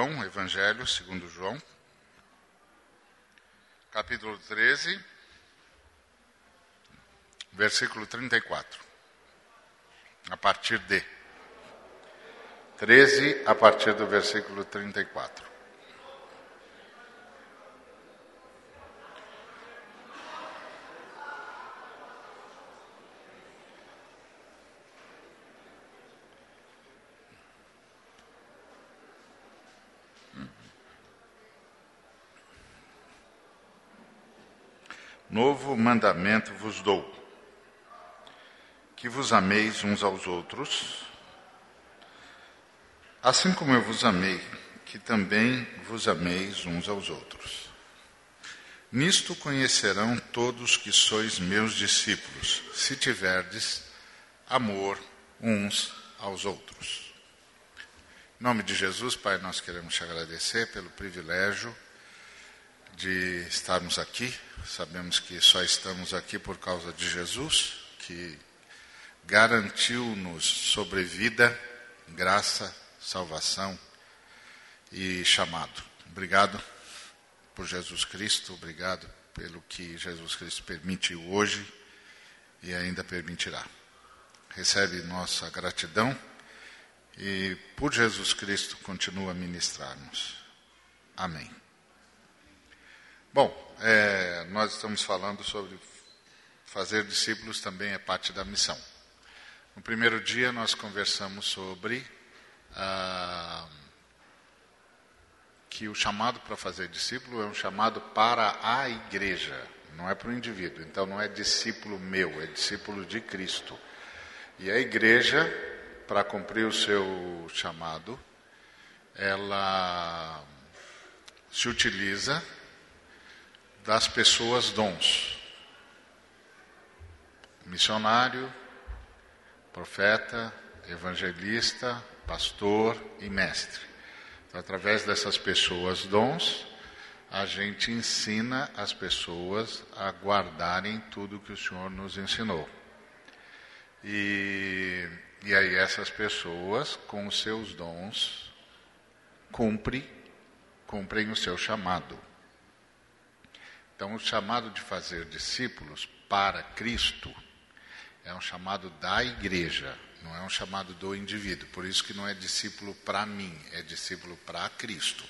João, Evangelho segundo João, capítulo 13, versículo 34. A partir de 13, a partir do versículo 34. Novo mandamento vos dou: que vos ameis uns aos outros, assim como eu vos amei, que também vos ameis uns aos outros. Nisto conhecerão todos que sois meus discípulos, se tiverdes amor uns aos outros. Em nome de Jesus, Pai, nós queremos te agradecer pelo privilégio de estarmos aqui. Sabemos que só estamos aqui por causa de Jesus, que garantiu-nos sobrevida, graça, salvação e chamado. Obrigado por Jesus Cristo, obrigado pelo que Jesus Cristo permitiu hoje e ainda permitirá. Recebe nossa gratidão e por Jesus Cristo continua a ministrar-nos. Amém. Bom, é, nós estamos falando sobre fazer discípulos também é parte da missão. No primeiro dia nós conversamos sobre ah, que o chamado para fazer discípulo é um chamado para a igreja, não é para o indivíduo. Então não é discípulo meu, é discípulo de Cristo. E a igreja, para cumprir o seu chamado, ela se utiliza das pessoas dons. Missionário, profeta, evangelista, pastor e mestre. Então, através dessas pessoas dons, a gente ensina as pessoas a guardarem tudo que o Senhor nos ensinou. E, e aí essas pessoas, com os seus dons, cumprem, cumprem o seu chamado. Então, o chamado de fazer discípulos para Cristo é um chamado da igreja, não é um chamado do indivíduo. Por isso que não é discípulo para mim, é discípulo para Cristo.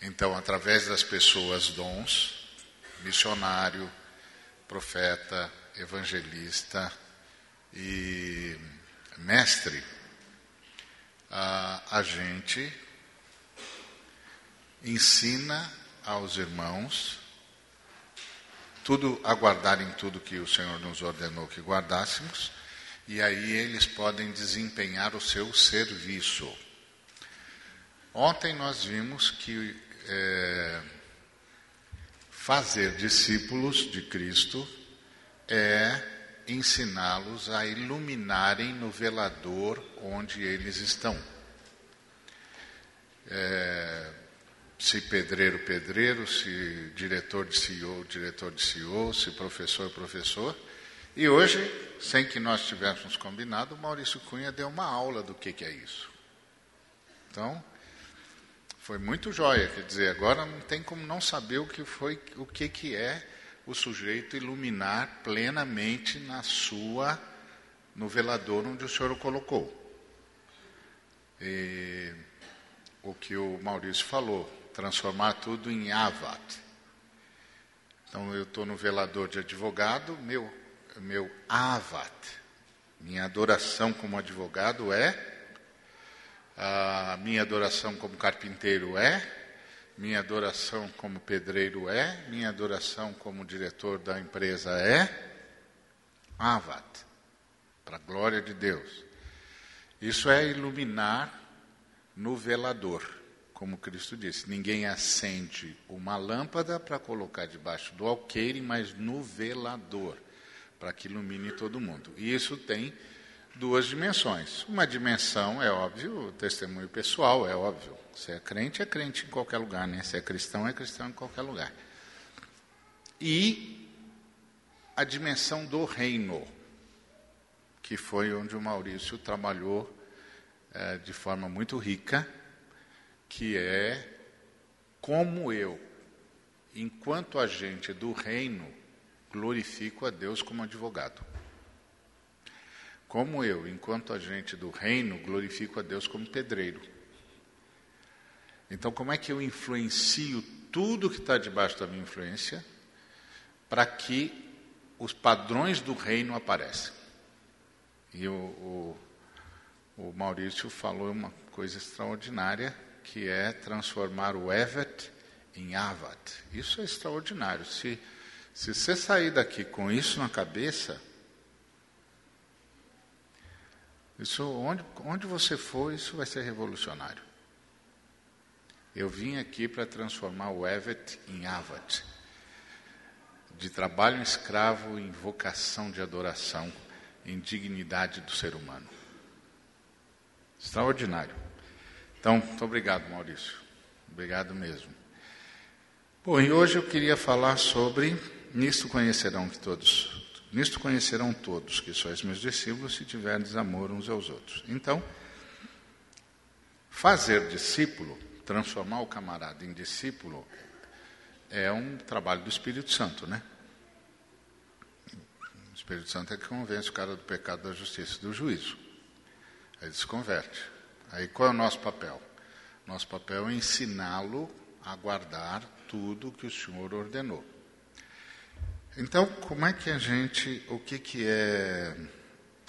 Então, através das pessoas dons, missionário, profeta, evangelista e mestre, a, a gente ensina aos irmãos tudo aguardarem tudo que o Senhor nos ordenou que guardássemos, e aí eles podem desempenhar o seu serviço. Ontem nós vimos que é, fazer discípulos de Cristo é ensiná-los a iluminarem no velador onde eles estão. É, se pedreiro, pedreiro, se diretor de CEO, diretor de CEO, se professor, professor. E hoje, sem que nós tivéssemos combinado, o Maurício Cunha deu uma aula do que, que é isso. Então, foi muito jóia, quer dizer, agora não tem como não saber o que foi, o que, que é o sujeito iluminar plenamente na sua, no velador onde o senhor o colocou. E, o que o Maurício falou, transformar tudo em avat. Então eu estou no velador de advogado, meu, meu avat, minha adoração como advogado é, a minha adoração como carpinteiro é, minha adoração como pedreiro é, minha adoração como diretor da empresa é, avat, para a glória de Deus. Isso é iluminar no velador como Cristo disse, ninguém acende uma lâmpada para colocar debaixo do alqueire, mas no velador, para que ilumine todo mundo. E isso tem duas dimensões. Uma dimensão, é óbvio, o testemunho pessoal, é óbvio. Se é crente, é crente em qualquer lugar, né? Se é cristão, é cristão em qualquer lugar. E a dimensão do reino, que foi onde o Maurício trabalhou é, de forma muito rica que é como eu, enquanto agente do reino, glorifico a Deus como advogado. Como eu, enquanto agente do reino, glorifico a Deus como pedreiro. Então, como é que eu influencio tudo que está debaixo da minha influência para que os padrões do reino apareçam? E o, o, o Maurício falou uma coisa extraordinária, que é transformar o Evet em Avat. Isso é extraordinário. Se, se você sair daqui com isso na cabeça, isso, onde, onde você for, isso vai ser revolucionário. Eu vim aqui para transformar o Evet em Avat. De trabalho escravo em vocação de adoração, em dignidade do ser humano. Extraordinário. Então, muito obrigado, Maurício. Obrigado mesmo. Bom, e hoje eu queria falar sobre nisto conhecerão que todos Nisto conhecerão todos que sois meus discípulos se tiverdes amor uns aos outros. Então, fazer discípulo, transformar o camarada em discípulo, é um trabalho do Espírito Santo, né? O Espírito Santo é que convence o cara do pecado, da justiça e do juízo. Aí ele se converte. Aí qual é o nosso papel? Nosso papel é ensiná-lo a guardar tudo que o Senhor ordenou. Então, como é que a gente, o que, que é,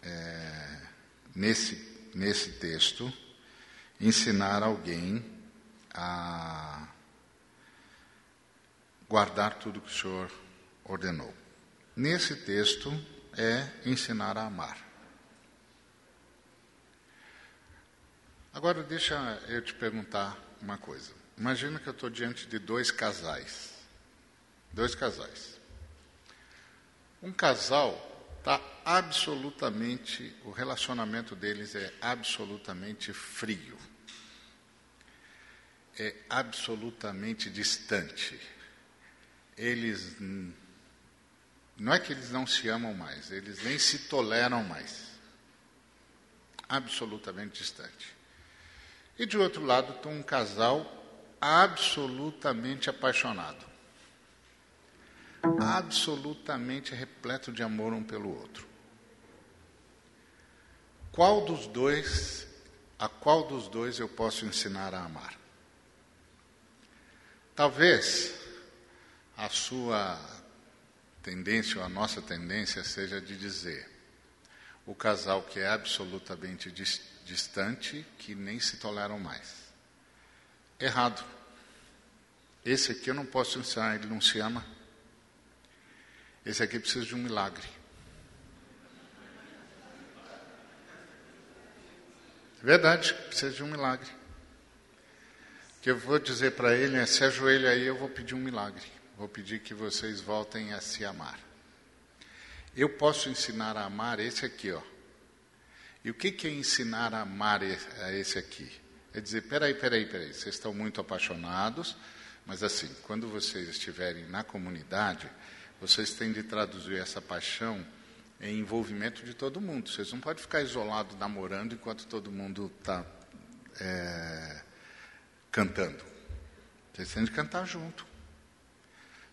é nesse, nesse texto, ensinar alguém a guardar tudo que o Senhor ordenou? Nesse texto é ensinar a amar. Agora, deixa eu te perguntar uma coisa. Imagina que eu estou diante de dois casais. Dois casais. Um casal está absolutamente, o relacionamento deles é absolutamente frio, é absolutamente distante. Eles, não é que eles não se amam mais, eles nem se toleram mais. Absolutamente distante. E de outro lado, tem um casal absolutamente apaixonado absolutamente repleto de amor um pelo outro. Qual dos dois, a qual dos dois eu posso ensinar a amar? Talvez a sua tendência ou a nossa tendência seja de dizer o casal que é absolutamente distante, que nem se toleram mais. Errado. Esse aqui eu não posso ensinar, ele não se ama. Esse aqui precisa de um milagre. Verdade, precisa de um milagre. O que eu vou dizer para ele é: se ajoelha aí, eu vou pedir um milagre. Vou pedir que vocês voltem a se amar. Eu posso ensinar a amar esse aqui, ó. E o que, é ensinar a amar a esse aqui? É dizer: peraí, peraí, peraí, vocês estão muito apaixonados, mas assim, quando vocês estiverem na comunidade, vocês têm de traduzir essa paixão em envolvimento de todo mundo. Vocês não podem ficar isolados namorando enquanto todo mundo está é, cantando. Vocês têm de cantar junto.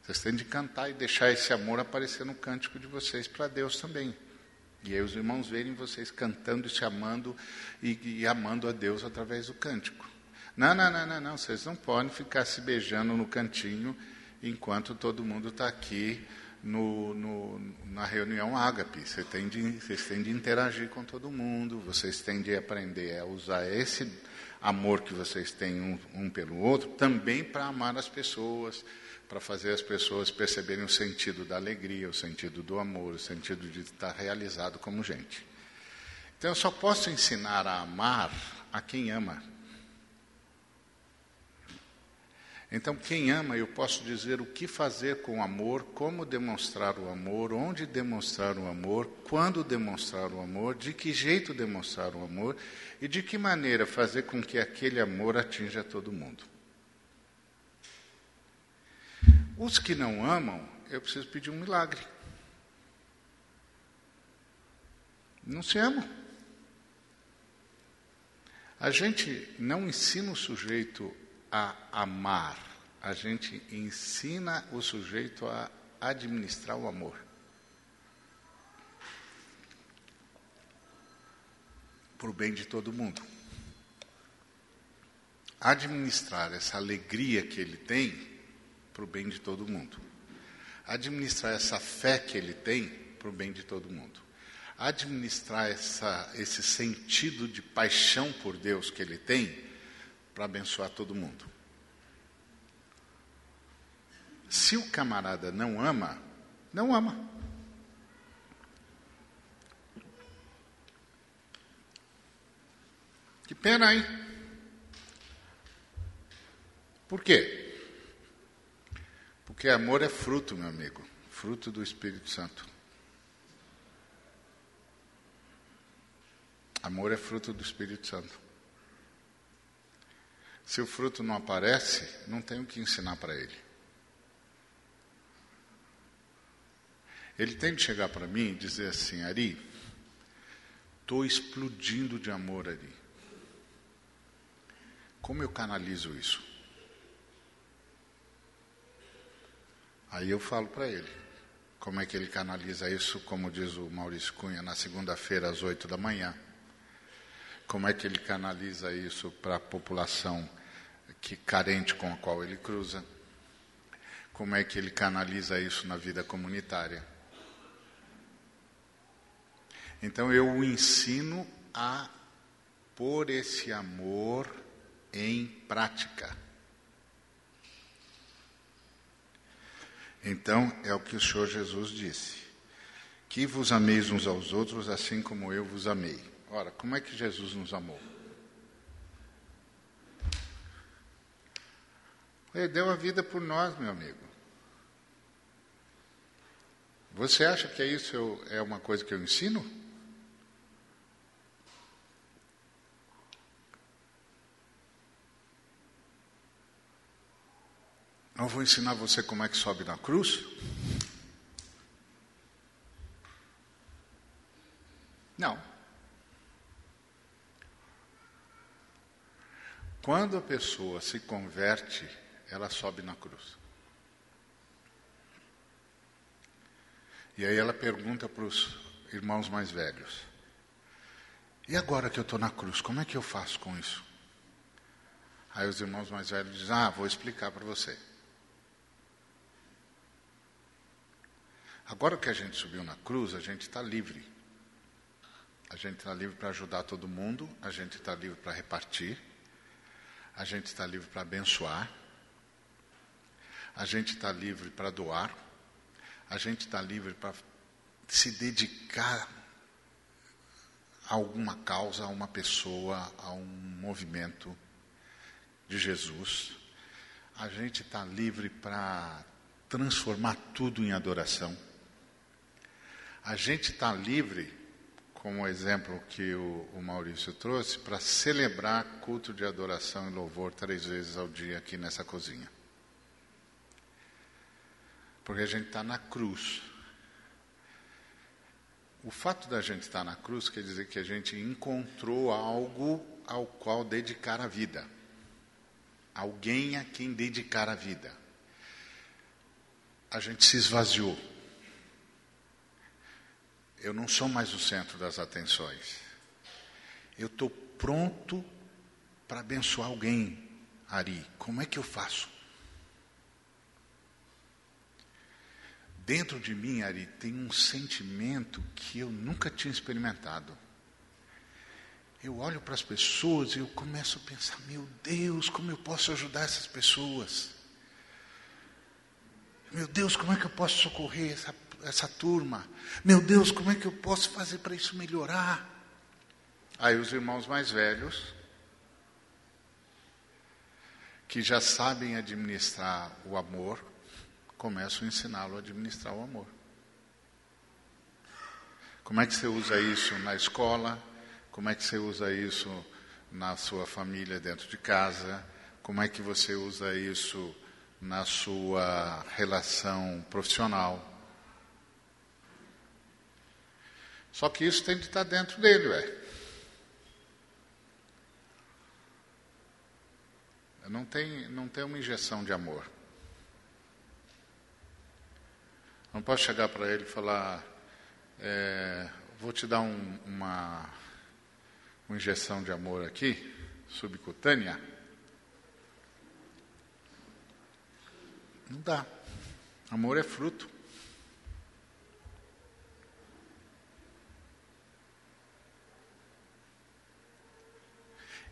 Vocês têm de cantar e deixar esse amor aparecer no cântico de vocês para Deus também. E aí os irmãos verem vocês cantando e se amando e, e amando a Deus através do cântico. Não, não, não, não, não. Vocês não podem ficar se beijando no cantinho enquanto todo mundo está aqui no, no, na reunião ágape. Você tem de, vocês têm de interagir com todo mundo, vocês têm de aprender a usar esse amor que vocês têm um, um pelo outro também para amar as pessoas, para fazer as pessoas perceberem o sentido da alegria, o sentido do amor, o sentido de estar realizado como gente. Então, eu só posso ensinar a amar a quem ama. Então, quem ama, eu posso dizer o que fazer com o amor, como demonstrar o amor, onde demonstrar o amor, quando demonstrar o amor, de que jeito demonstrar o amor e de que maneira fazer com que aquele amor atinja todo mundo. Os que não amam, eu preciso pedir um milagre. Não se amam. A gente não ensina o sujeito a amar, a gente ensina o sujeito a administrar o amor. Para o bem de todo mundo. Administrar essa alegria que ele tem para o bem de todo mundo. Administrar essa fé que ele tem para o bem de todo mundo administrar essa, esse sentido de paixão por Deus que ele tem para abençoar todo mundo. Se o camarada não ama, não ama. Que pena, hein? Por quê? Porque amor é fruto, meu amigo, fruto do Espírito Santo. Amor é fruto do Espírito Santo. Se o fruto não aparece, não tem o que ensinar para ele. Ele tem de chegar para mim e dizer assim: Ari, estou explodindo de amor, Ari. Como eu canalizo isso? Aí eu falo para ele. Como é que ele canaliza isso, como diz o Maurício Cunha, na segunda-feira às oito da manhã? como é que ele canaliza isso para a população que carente com a qual ele cruza, como é que ele canaliza isso na vida comunitária. Então eu o ensino a pôr esse amor em prática. Então é o que o Senhor Jesus disse: que vos ameis uns aos outros assim como eu vos amei. Ora, como é que Jesus nos amou? Ele deu a vida por nós, meu amigo. Você acha que isso é uma coisa que eu ensino? Eu vou ensinar você como é que sobe na cruz? Não. Quando a pessoa se converte, ela sobe na cruz. E aí ela pergunta para os irmãos mais velhos: E agora que eu estou na cruz, como é que eu faço com isso? Aí os irmãos mais velhos dizem: Ah, vou explicar para você. Agora que a gente subiu na cruz, a gente está livre. A gente está livre para ajudar todo mundo, a gente está livre para repartir a gente está livre para abençoar, a gente está livre para doar, a gente está livre para se dedicar a alguma causa, a uma pessoa, a um movimento de Jesus. A gente está livre para transformar tudo em adoração. A gente está livre como exemplo que o, o Maurício trouxe, para celebrar culto de adoração e louvor três vezes ao dia aqui nessa cozinha. Porque a gente está na cruz. O fato da gente estar na cruz quer dizer que a gente encontrou algo ao qual dedicar a vida. Alguém a quem dedicar a vida. A gente se esvaziou eu não sou mais o centro das atenções. Eu estou pronto para abençoar alguém, Ari. Como é que eu faço? Dentro de mim, Ari, tem um sentimento que eu nunca tinha experimentado. Eu olho para as pessoas e eu começo a pensar: meu Deus, como eu posso ajudar essas pessoas? Meu Deus, como é que eu posso socorrer essa essa turma. Meu Deus, como é que eu posso fazer para isso melhorar? Aí os irmãos mais velhos, que já sabem administrar o amor, começam a ensiná-lo a administrar o amor. Como é que você usa isso na escola? Como é que você usa isso na sua família dentro de casa? Como é que você usa isso na sua relação profissional? Só que isso tem de estar dentro dele, ué. Não tem, não tem uma injeção de amor. Não posso chegar para ele e falar, é, vou te dar um, uma, uma injeção de amor aqui, subcutânea. Não dá. Amor é fruto.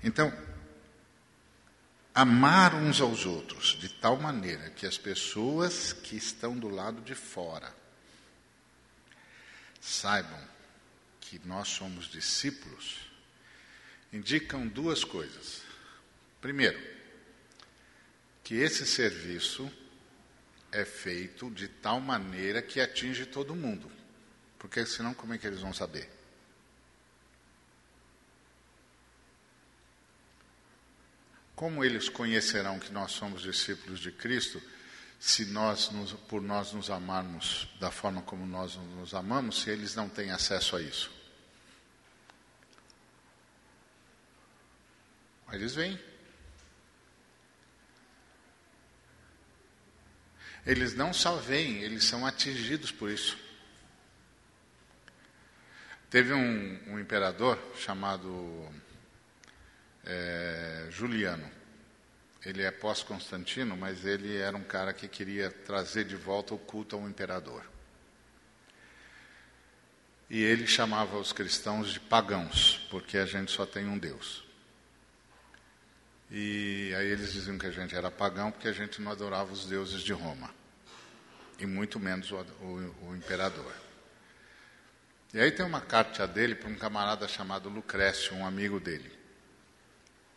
Então, amar uns aos outros de tal maneira que as pessoas que estão do lado de fora saibam que nós somos discípulos, indicam duas coisas. Primeiro, que esse serviço é feito de tal maneira que atinge todo mundo. Porque senão como é que eles vão saber? Como eles conhecerão que nós somos discípulos de Cristo, se nós, nos, por nós nos amarmos da forma como nós nos amamos, se eles não têm acesso a isso? Eles vêm. Eles não só vêm, eles são atingidos por isso. Teve um, um imperador chamado é, Juliano. Ele é pós-Constantino, mas ele era um cara que queria trazer de volta o culto ao imperador. E ele chamava os cristãos de pagãos, porque a gente só tem um Deus. E aí eles diziam que a gente era pagão porque a gente não adorava os deuses de Roma, e muito menos o, o, o imperador. E aí tem uma carta dele para um camarada chamado Lucrécio, um amigo dele.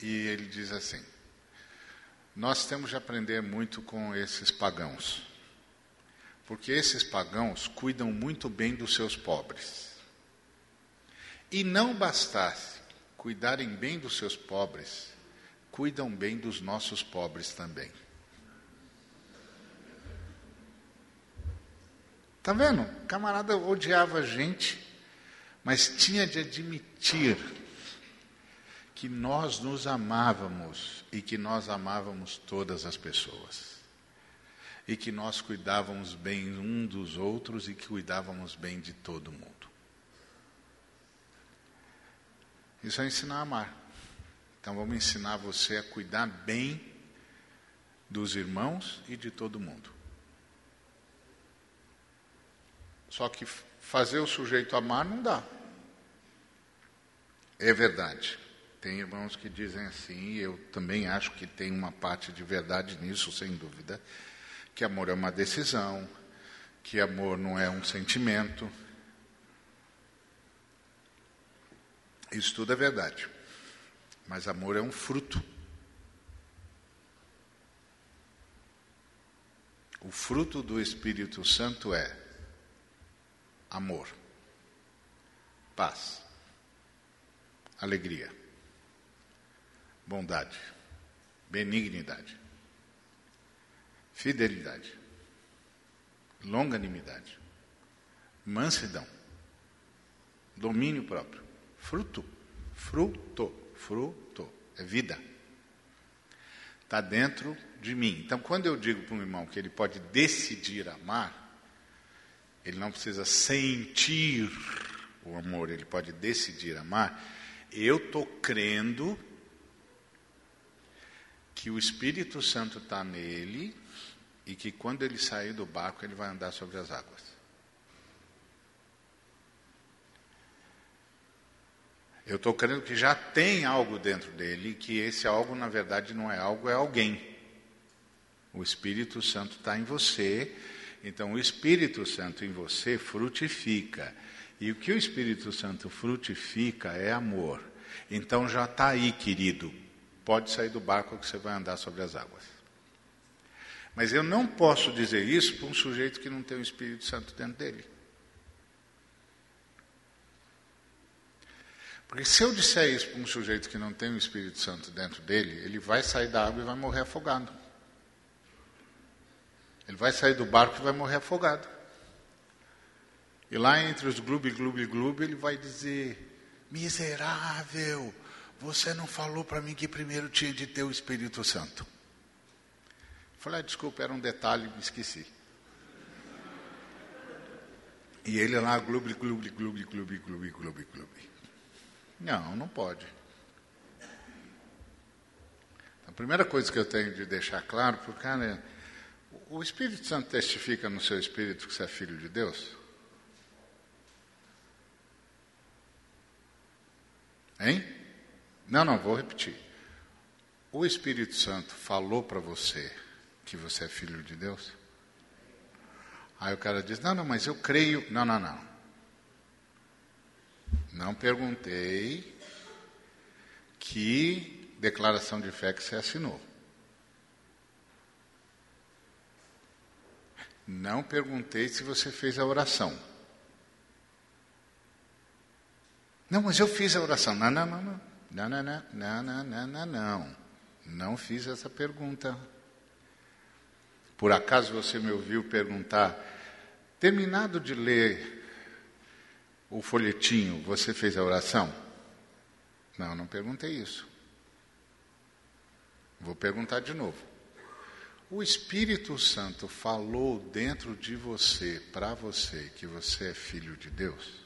E ele diz assim: Nós temos de aprender muito com esses pagãos, porque esses pagãos cuidam muito bem dos seus pobres. E não bastasse cuidarem bem dos seus pobres, cuidam bem dos nossos pobres também. Tá vendo? O camarada odiava a gente, mas tinha de admitir que nós nos amávamos e que nós amávamos todas as pessoas. E que nós cuidávamos bem um dos outros e que cuidávamos bem de todo mundo. Isso é ensinar a amar. Então vamos ensinar você a cuidar bem dos irmãos e de todo mundo. Só que fazer o sujeito amar não dá. É verdade. Tem irmãos que dizem assim, eu também acho que tem uma parte de verdade nisso, sem dúvida, que amor é uma decisão, que amor não é um sentimento. Isso tudo é verdade. Mas amor é um fruto. O fruto do Espírito Santo é amor, paz, alegria bondade, benignidade, fidelidade, longanimidade, mansidão, domínio próprio, fruto, fruto, fruto, é vida. Está dentro de mim. Então, quando eu digo para um irmão que ele pode decidir amar, ele não precisa sentir o amor, ele pode decidir amar. Eu estou crendo que o Espírito Santo está nele e que quando ele sair do barco ele vai andar sobre as águas. Eu estou crendo que já tem algo dentro dele e que esse algo, na verdade, não é algo, é alguém. O Espírito Santo está em você, então o Espírito Santo em você frutifica. E o que o Espírito Santo frutifica é amor. Então já está aí, querido pode sair do barco que você vai andar sobre as águas. Mas eu não posso dizer isso para um sujeito que não tem o Espírito Santo dentro dele. Porque se eu disser isso para um sujeito que não tem o Espírito Santo dentro dele, ele vai sair da água e vai morrer afogado. Ele vai sair do barco e vai morrer afogado. E lá entre os gloob, gloob, gloob, ele vai dizer: Miserável, você não falou para mim que primeiro tinha de ter o Espírito Santo. Falei, ah, desculpa, era um detalhe, me esqueci. E ele lá, glub, glub, glub, glub, glub, glub, glub. Não, não pode. A primeira coisa que eu tenho de deixar claro o cara é: o Espírito Santo testifica no seu espírito que você é filho de Deus? Hein? Não, não, vou repetir. O Espírito Santo falou para você que você é filho de Deus? Aí o cara diz: Não, não, mas eu creio. Não, não, não. Não perguntei que declaração de fé que você assinou. Não perguntei se você fez a oração. Não, mas eu fiz a oração. Não, não, não, não. Não, não, não, não, não, não, não, não. Fiz essa pergunta. Por acaso você me ouviu perguntar Terminado de ler o folhetinho, você fez a oração? Não, não perguntei isso. Vou perguntar de novo. O Espírito Santo falou dentro de você, para você, que você é filho de Deus?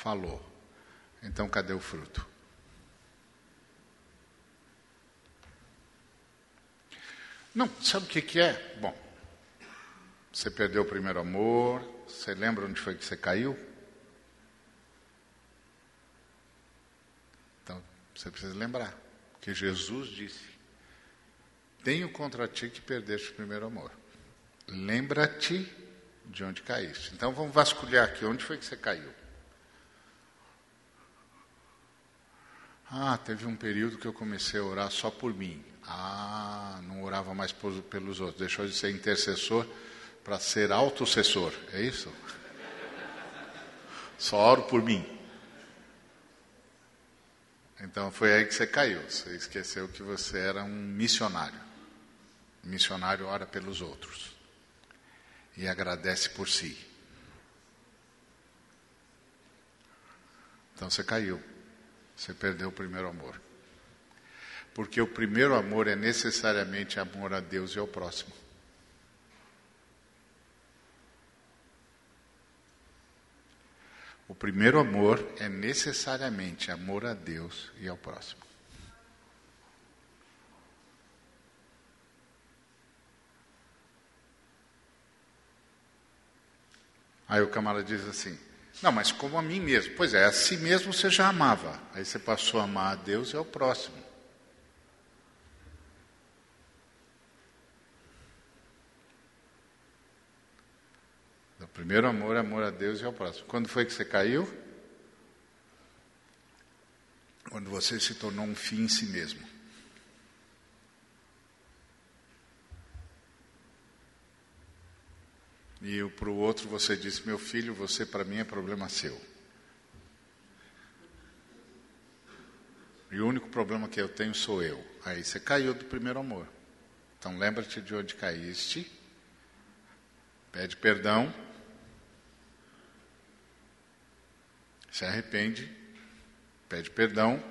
Falou. Então cadê o fruto? Não, sabe o que, que é? Bom, você perdeu o primeiro amor, você lembra onde foi que você caiu? Então, você precisa lembrar que Jesus disse: Tenho contra ti que perdeste o primeiro amor. Lembra-te de onde caíste. Então vamos vasculhar aqui, onde foi que você caiu? Ah, teve um período que eu comecei a orar só por mim. Ah, não orava mais por, pelos outros, deixou de ser intercessor para ser autocessor, é isso? Só oro por mim. Então foi aí que você caiu, você esqueceu que você era um missionário. missionário ora pelos outros e agradece por si. Então você caiu, você perdeu o primeiro amor. Porque o primeiro amor é necessariamente amor a Deus e ao próximo. O primeiro amor é necessariamente amor a Deus e ao próximo. Aí o camarada diz assim: Não, mas como a mim mesmo. Pois é, a si mesmo você já amava. Aí você passou a amar a Deus e ao próximo. primeiro amor é amor a Deus e ao próximo. Quando foi que você caiu? Quando você se tornou um fim em si mesmo. E para o outro você disse: Meu filho, você para mim é problema seu. E o único problema que eu tenho sou eu. Aí você caiu do primeiro amor. Então lembra-te de onde caíste, pede perdão se arrepende, pede perdão.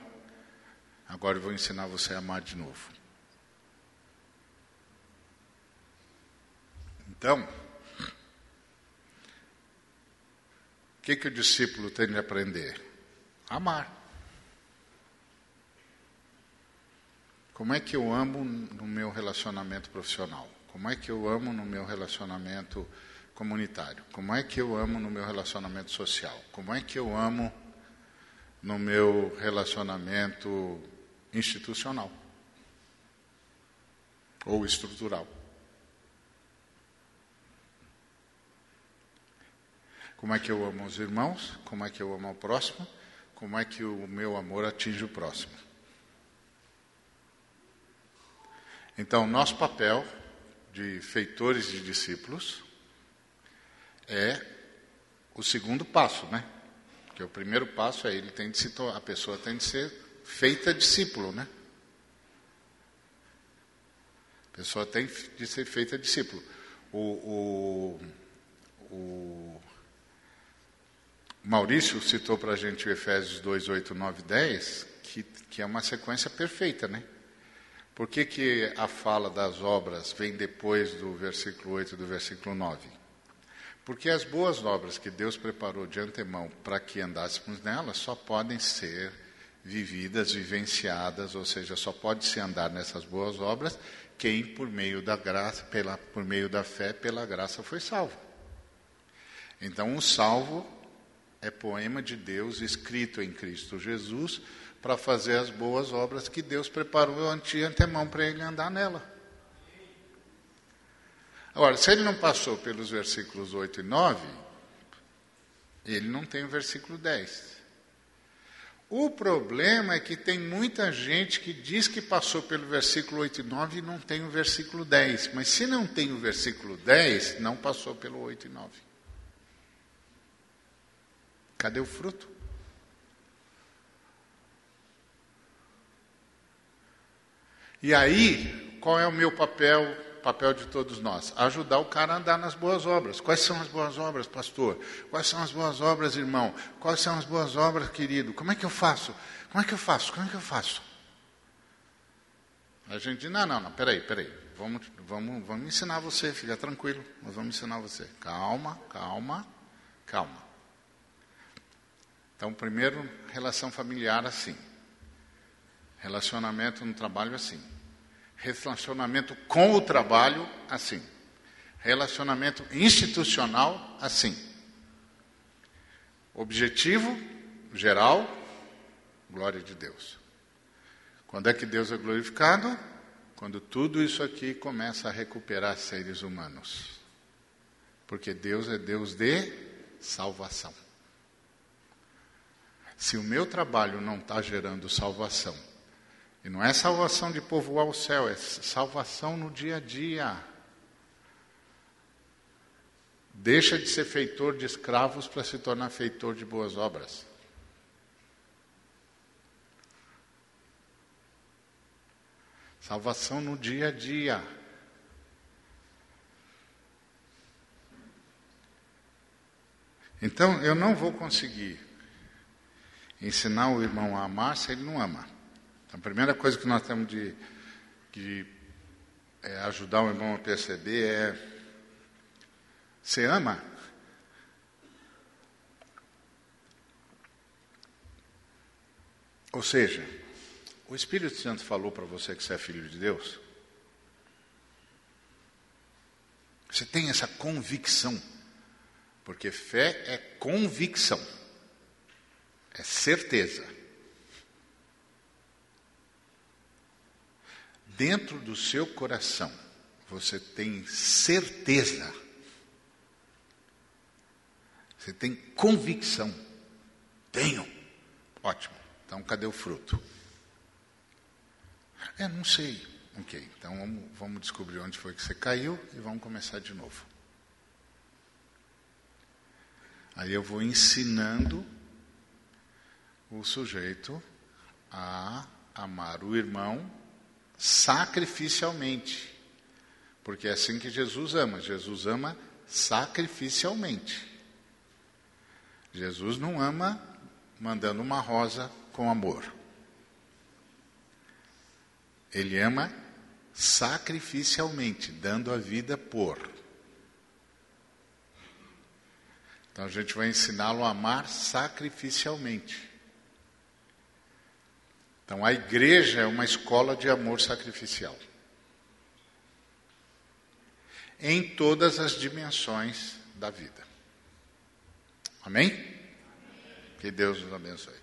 Agora eu vou ensinar você a amar de novo. Então, que, que o discípulo tem de aprender? Amar. Como é que eu amo no meu relacionamento profissional? Como é que eu amo no meu relacionamento comunitário? Como é que eu amo no meu relacionamento social? Como é que eu amo no meu relacionamento institucional ou estrutural? Como é que eu amo os irmãos? Como é que eu amo o próximo? Como é que o meu amor atinge o próximo? Então, nosso papel de feitores de discípulos é o segundo passo, né? Porque o primeiro passo é ele tem de se a pessoa tem de ser feita discípulo, né? A pessoa tem de ser feita discípulo. O, o, o Maurício citou para a gente o Efésios 2, 8, 9, 10, que, que é uma sequência perfeita, né? Por que, que a fala das obras vem depois do versículo 8 e do versículo 9? Porque as boas obras que Deus preparou de antemão para que andássemos nelas só podem ser vividas, vivenciadas, ou seja, só pode se andar nessas boas obras quem por meio da graça, pela, por meio da fé, pela graça foi salvo. Então, o salvo é poema de Deus escrito em Cristo Jesus para fazer as boas obras que Deus preparou de antemão para ele andar nela. Agora, se ele não passou pelos versículos 8 e 9, ele não tem o versículo 10. O problema é que tem muita gente que diz que passou pelo versículo 8 e 9 e não tem o versículo 10. Mas se não tem o versículo 10, não passou pelo 8 e 9. Cadê o fruto? E aí, qual é o meu papel, papel de todos nós? Ajudar o cara a andar nas boas obras. Quais são as boas obras, pastor? Quais são as boas obras, irmão? Quais são as boas obras, querido? Como é que eu faço? Como é que eu faço? Como é que eu faço? A gente diz, não, não, não, peraí, peraí. Vamos, vamos, vamos ensinar você, fica tranquilo. Nós vamos ensinar você. Calma, calma, calma. Então, primeiro, relação familiar assim. Relacionamento no trabalho assim. Relacionamento com o trabalho assim. Relacionamento institucional assim. Objetivo geral, glória de Deus. Quando é que Deus é glorificado? Quando tudo isso aqui começa a recuperar seres humanos. Porque Deus é Deus de salvação. Se o meu trabalho não está gerando salvação, e não é salvação de povoar o céu, é salvação no dia a dia. Deixa de ser feitor de escravos para se tornar feitor de boas obras. Salvação no dia a dia. Então, eu não vou conseguir ensinar o irmão a amar se ele não ama. Então, a primeira coisa que nós temos de, de é, ajudar o irmão a perceber é: você ama? Ou seja, o Espírito Santo falou para você que você é filho de Deus? Você tem essa convicção, porque fé é convicção, é certeza. Dentro do seu coração, você tem certeza, você tem convicção. Tenho. Ótimo. Então, cadê o fruto? É, não sei. Ok, então vamos, vamos descobrir onde foi que você caiu e vamos começar de novo. Aí eu vou ensinando o sujeito a amar o irmão sacrificialmente. Porque é assim que Jesus ama. Jesus ama sacrificialmente. Jesus não ama mandando uma rosa com amor. Ele ama sacrificialmente, dando a vida por. Então a gente vai ensiná-lo a amar sacrificialmente. Então a igreja é uma escola de amor sacrificial. Em todas as dimensões da vida. Amém? Que Deus nos abençoe.